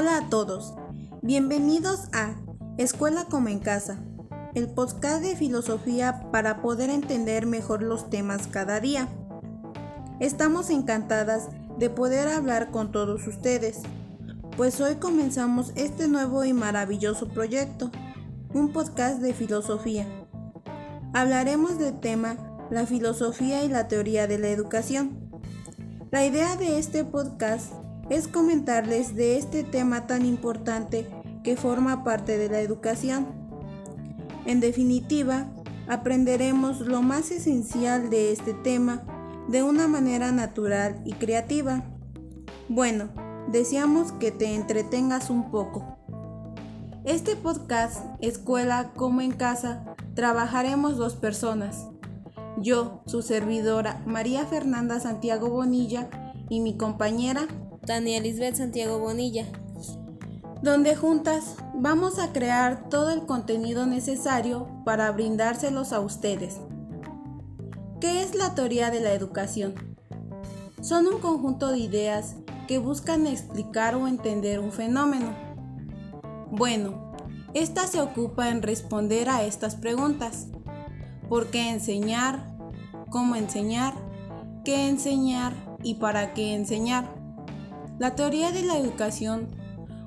Hola a todos, bienvenidos a Escuela como en casa, el podcast de filosofía para poder entender mejor los temas cada día. Estamos encantadas de poder hablar con todos ustedes, pues hoy comenzamos este nuevo y maravilloso proyecto, un podcast de filosofía. Hablaremos del tema la filosofía y la teoría de la educación. La idea de este podcast es comentarles de este tema tan importante que forma parte de la educación. En definitiva, aprenderemos lo más esencial de este tema de una manera natural y creativa. Bueno, deseamos que te entretengas un poco. Este podcast, Escuela como en casa, trabajaremos dos personas. Yo, su servidora María Fernanda Santiago Bonilla y mi compañera Tania Lisbeth Santiago Bonilla, donde juntas vamos a crear todo el contenido necesario para brindárselos a ustedes. ¿Qué es la teoría de la educación? Son un conjunto de ideas que buscan explicar o entender un fenómeno. Bueno, esta se ocupa en responder a estas preguntas. ¿Por qué enseñar? ¿Cómo enseñar? ¿Qué enseñar? ¿Y para qué enseñar? La teoría de la educación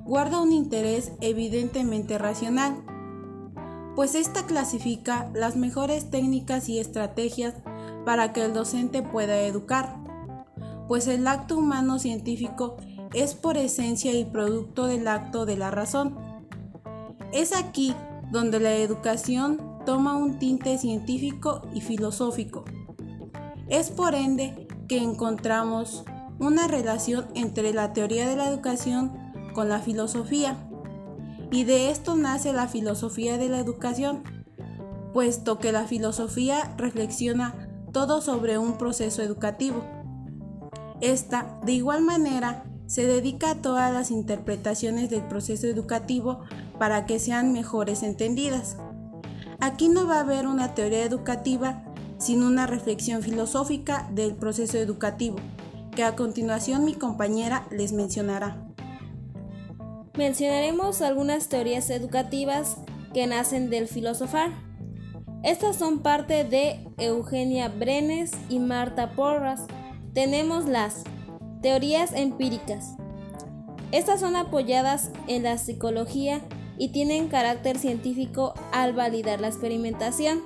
guarda un interés evidentemente racional, pues esta clasifica las mejores técnicas y estrategias para que el docente pueda educar, pues el acto humano científico es por esencia y producto del acto de la razón. Es aquí donde la educación toma un tinte científico y filosófico. Es por ende que encontramos una relación entre la teoría de la educación con la filosofía. Y de esto nace la filosofía de la educación, puesto que la filosofía reflexiona todo sobre un proceso educativo. Esta, de igual manera, se dedica a todas las interpretaciones del proceso educativo para que sean mejores entendidas. Aquí no va a haber una teoría educativa sin una reflexión filosófica del proceso educativo, que a continuación mi compañera les mencionará. Mencionaremos algunas teorías educativas que nacen del filosofar. Estas son parte de Eugenia Brenes y Marta Porras. Tenemos las teorías empíricas. Estas son apoyadas en la psicología y tienen carácter científico al validar la experimentación.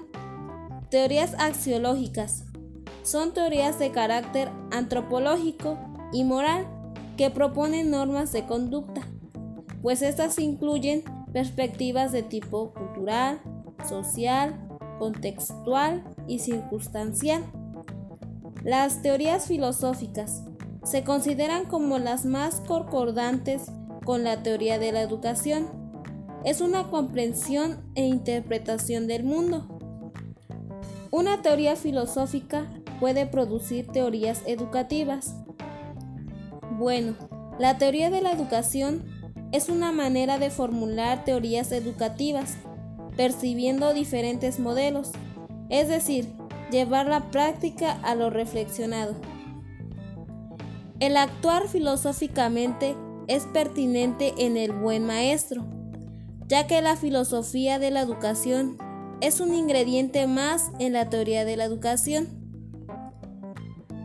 Teorías axiológicas. Son teorías de carácter antropológico y moral que proponen normas de conducta, pues estas incluyen perspectivas de tipo cultural, social, contextual y circunstancial. Las teorías filosóficas se consideran como las más concordantes con la teoría de la educación. Es una comprensión e interpretación del mundo. Una teoría filosófica puede producir teorías educativas. Bueno, la teoría de la educación es una manera de formular teorías educativas, percibiendo diferentes modelos, es decir, llevar la práctica a lo reflexionado. El actuar filosóficamente es pertinente en el buen maestro, ya que la filosofía de la educación es un ingrediente más en la teoría de la educación.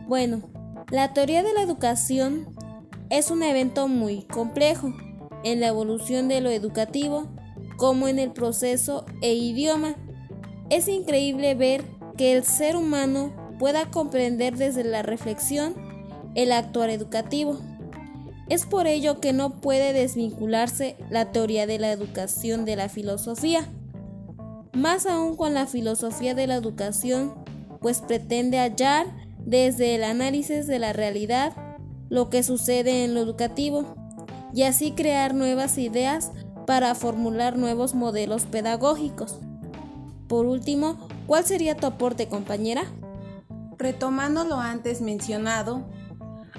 Bueno, la teoría de la educación es un evento muy complejo en la evolución de lo educativo como en el proceso e idioma. Es increíble ver que el ser humano pueda comprender desde la reflexión el actuar educativo. Es por ello que no puede desvincularse la teoría de la educación de la filosofía, más aún con la filosofía de la educación, pues pretende hallar desde el análisis de la realidad lo que sucede en lo educativo y así crear nuevas ideas para formular nuevos modelos pedagógicos. Por último, ¿cuál sería tu aporte, compañera? Retomando lo antes mencionado,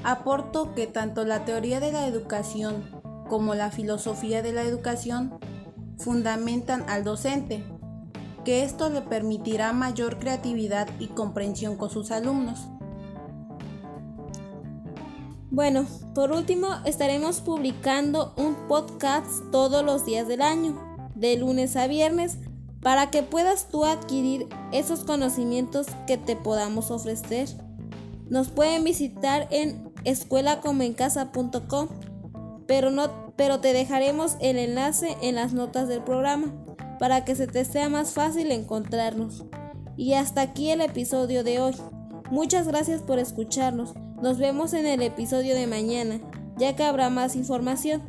aporto que tanto la teoría de la educación como la filosofía de la educación fundamentan al docente, que esto le permitirá mayor creatividad y comprensión con sus alumnos. Bueno, por último, estaremos publicando un podcast todos los días del año, de lunes a viernes, para que puedas tú adquirir esos conocimientos que te podamos ofrecer. Nos pueden visitar en escuelacomencasa.com, pero no pero te dejaremos el enlace en las notas del programa para que se te sea más fácil encontrarnos. Y hasta aquí el episodio de hoy. Muchas gracias por escucharnos. Nos vemos en el episodio de mañana, ya que habrá más información.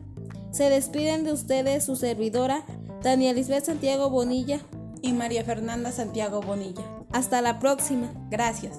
Se despiden de ustedes su servidora, Tania Lisbeth Santiago Bonilla y María Fernanda Santiago Bonilla. Hasta la próxima. Gracias.